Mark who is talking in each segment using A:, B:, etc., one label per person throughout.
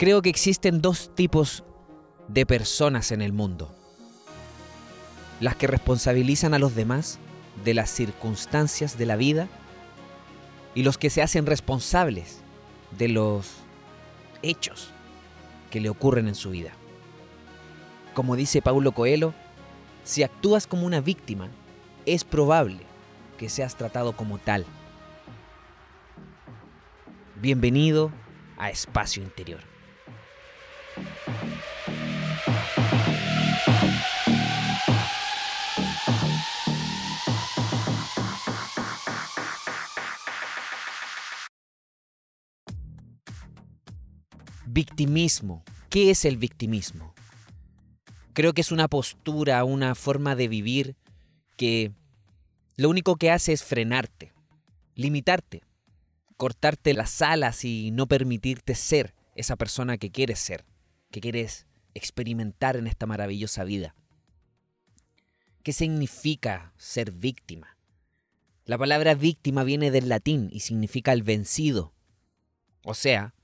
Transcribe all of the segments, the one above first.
A: Creo que existen dos tipos de personas en el mundo. Las que responsabilizan a los demás de las circunstancias de la vida y los que se hacen responsables de los hechos que le ocurren en su vida. Como dice Paulo Coelho, si actúas como una víctima, es probable que seas tratado como tal. Bienvenido a Espacio Interior. Victimismo. ¿Qué es el victimismo? Creo que es una postura, una forma de vivir que lo único que hace es frenarte, limitarte, cortarte las alas y no permitirte ser esa persona que quieres ser, que quieres experimentar en esta maravillosa vida. ¿Qué significa ser víctima? La palabra víctima viene del latín y significa el vencido. O sea,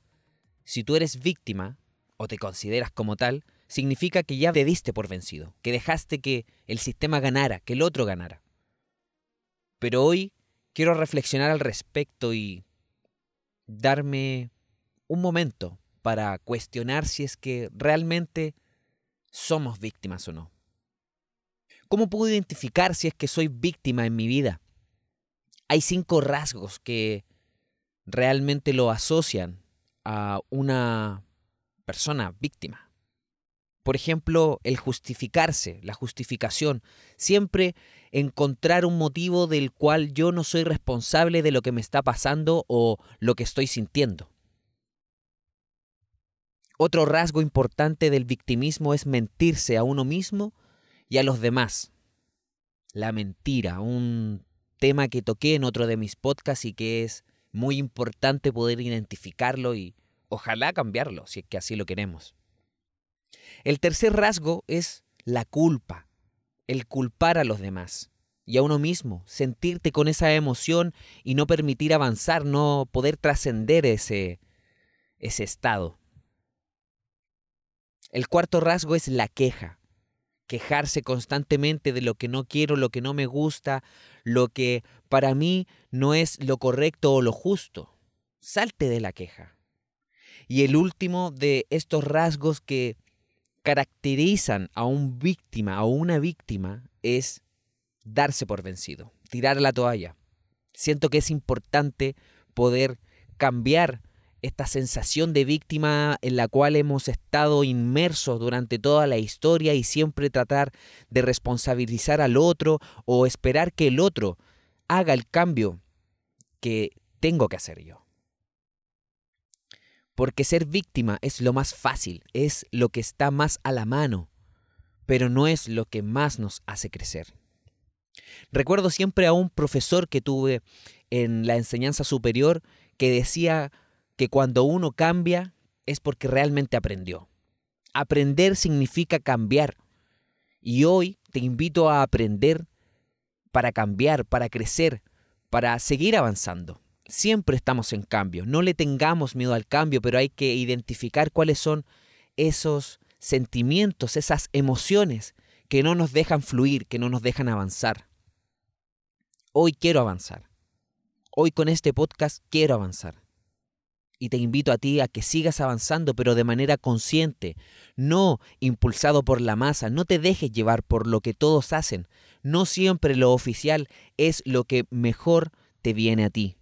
A: si tú eres víctima, o te consideras como tal, significa que ya te diste por vencido, que dejaste que el sistema ganara, que el otro ganara. Pero hoy quiero reflexionar al respecto y darme un momento para cuestionar si es que realmente somos víctimas o no. ¿Cómo puedo identificar si es que soy víctima en mi vida? Hay cinco rasgos que realmente lo asocian a una persona víctima. Por ejemplo, el justificarse, la justificación, siempre encontrar un motivo del cual yo no soy responsable de lo que me está pasando o lo que estoy sintiendo. Otro rasgo importante del victimismo es mentirse a uno mismo y a los demás. La mentira, un tema que toqué en otro de mis podcasts y que es muy importante poder identificarlo y ojalá cambiarlo, si es que así lo queremos. El tercer rasgo es la culpa, el culpar a los demás y a uno mismo, sentirte con esa emoción y no permitir avanzar, no poder trascender ese, ese estado. El cuarto rasgo es la queja, quejarse constantemente de lo que no quiero, lo que no me gusta, lo que para mí no es lo correcto o lo justo. Salte de la queja. Y el último de estos rasgos que caracterizan a un víctima o una víctima es darse por vencido, tirar la toalla. Siento que es importante poder cambiar esta sensación de víctima en la cual hemos estado inmersos durante toda la historia y siempre tratar de responsabilizar al otro o esperar que el otro haga el cambio que tengo que hacer yo. Porque ser víctima es lo más fácil, es lo que está más a la mano, pero no es lo que más nos hace crecer. Recuerdo siempre a un profesor que tuve en la enseñanza superior que decía que cuando uno cambia es porque realmente aprendió. Aprender significa cambiar. Y hoy te invito a aprender para cambiar, para crecer, para seguir avanzando. Siempre estamos en cambio. No le tengamos miedo al cambio, pero hay que identificar cuáles son esos sentimientos, esas emociones que no nos dejan fluir, que no nos dejan avanzar. Hoy quiero avanzar. Hoy con este podcast quiero avanzar. Y te invito a ti a que sigas avanzando, pero de manera consciente, no impulsado por la masa, no te dejes llevar por lo que todos hacen. No siempre lo oficial es lo que mejor te viene a ti.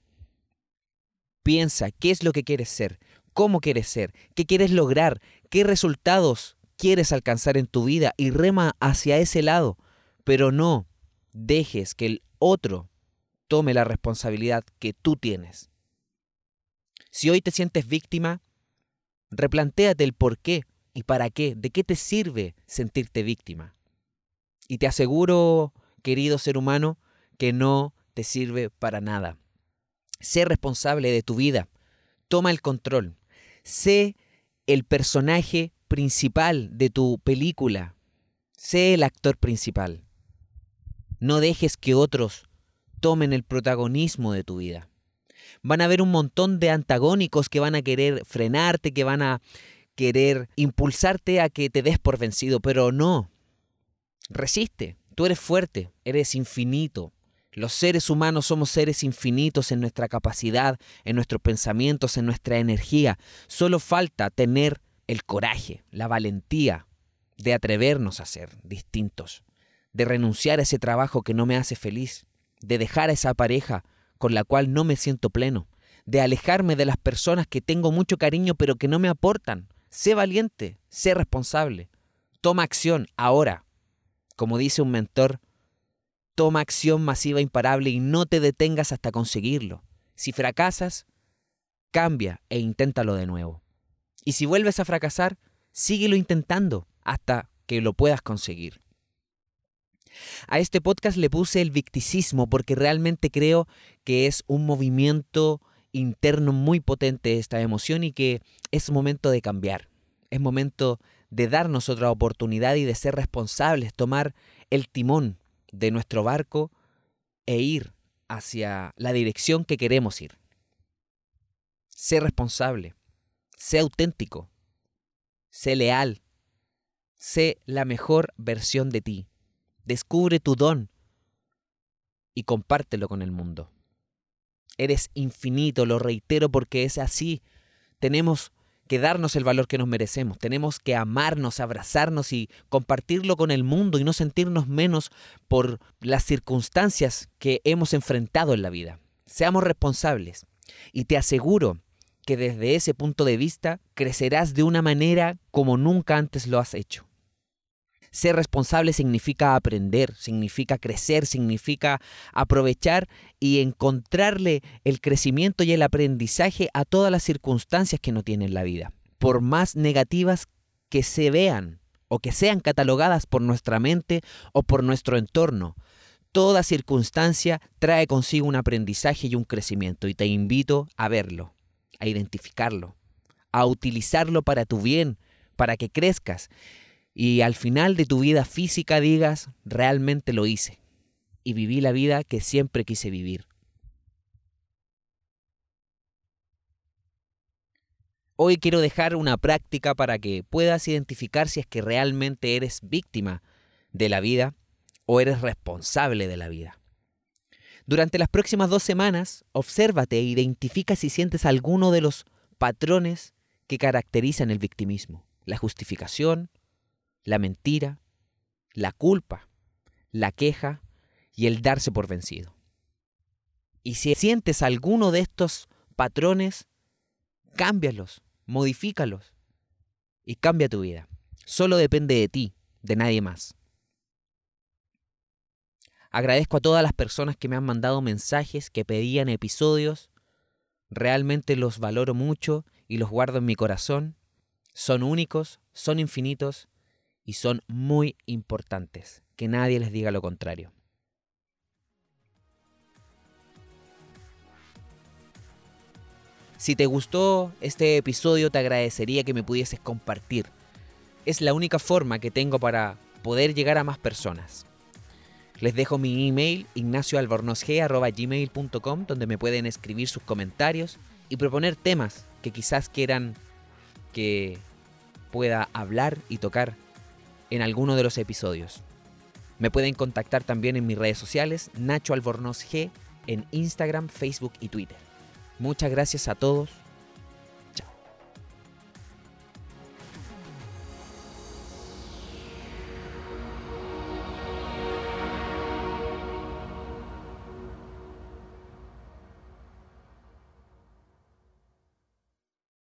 A: Piensa qué es lo que quieres ser, cómo quieres ser, qué quieres lograr, qué resultados quieres alcanzar en tu vida y rema hacia ese lado, pero no dejes que el otro tome la responsabilidad que tú tienes. Si hoy te sientes víctima, replantéate el por qué y para qué, de qué te sirve sentirte víctima. Y te aseguro, querido ser humano, que no te sirve para nada. Sé responsable de tu vida. Toma el control. Sé el personaje principal de tu película. Sé el actor principal. No dejes que otros tomen el protagonismo de tu vida van a haber un montón de antagónicos que van a querer frenarte, que van a querer impulsarte a que te des por vencido, pero no. Resiste, tú eres fuerte, eres infinito. Los seres humanos somos seres infinitos en nuestra capacidad, en nuestros pensamientos, en nuestra energía. Solo falta tener el coraje, la valentía de atrevernos a ser distintos, de renunciar a ese trabajo que no me hace feliz, de dejar a esa pareja con la cual no me siento pleno, de alejarme de las personas que tengo mucho cariño pero que no me aportan. Sé valiente, sé responsable. Toma acción ahora. Como dice un mentor, toma acción masiva imparable y no te detengas hasta conseguirlo. Si fracasas, cambia e inténtalo de nuevo. Y si vuelves a fracasar, síguelo intentando hasta que lo puedas conseguir. A este podcast le puse el victicismo porque realmente creo que es un movimiento interno muy potente esta emoción y que es momento de cambiar. Es momento de darnos otra oportunidad y de ser responsables, tomar el timón de nuestro barco e ir hacia la dirección que queremos ir. Sé responsable, sé auténtico, sé leal, sé la mejor versión de ti. Descubre tu don y compártelo con el mundo. Eres infinito, lo reitero porque es así. Tenemos que darnos el valor que nos merecemos. Tenemos que amarnos, abrazarnos y compartirlo con el mundo y no sentirnos menos por las circunstancias que hemos enfrentado en la vida. Seamos responsables. Y te aseguro que desde ese punto de vista crecerás de una manera como nunca antes lo has hecho. Ser responsable significa aprender, significa crecer, significa aprovechar y encontrarle el crecimiento y el aprendizaje a todas las circunstancias que no tienen la vida. Por más negativas que se vean o que sean catalogadas por nuestra mente o por nuestro entorno, toda circunstancia trae consigo un aprendizaje y un crecimiento y te invito a verlo, a identificarlo, a utilizarlo para tu bien, para que crezcas y al final de tu vida física digas, realmente lo hice y viví la vida que siempre quise vivir. Hoy quiero dejar una práctica para que puedas identificar si es que realmente eres víctima de la vida o eres responsable de la vida. Durante las próximas dos semanas, obsérvate e identifica si sientes alguno de los patrones que caracterizan el victimismo, la justificación, la mentira, la culpa, la queja y el darse por vencido. Y si sientes alguno de estos patrones, cámbialos, modifícalos y cambia tu vida. Solo depende de ti, de nadie más. Agradezco a todas las personas que me han mandado mensajes, que pedían episodios. Realmente los valoro mucho y los guardo en mi corazón. Son únicos, son infinitos y son muy importantes. Que nadie les diga lo contrario. Si te gustó este episodio te agradecería que me pudieses compartir. Es la única forma que tengo para poder llegar a más personas. Les dejo mi email ignacioalbornosg.gmail.com donde me pueden escribir sus comentarios y proponer temas que quizás quieran que pueda hablar y tocar en alguno de los episodios. Me pueden contactar también en mis redes sociales, Nacho Albornoz G, en Instagram, Facebook y Twitter. Muchas gracias a todos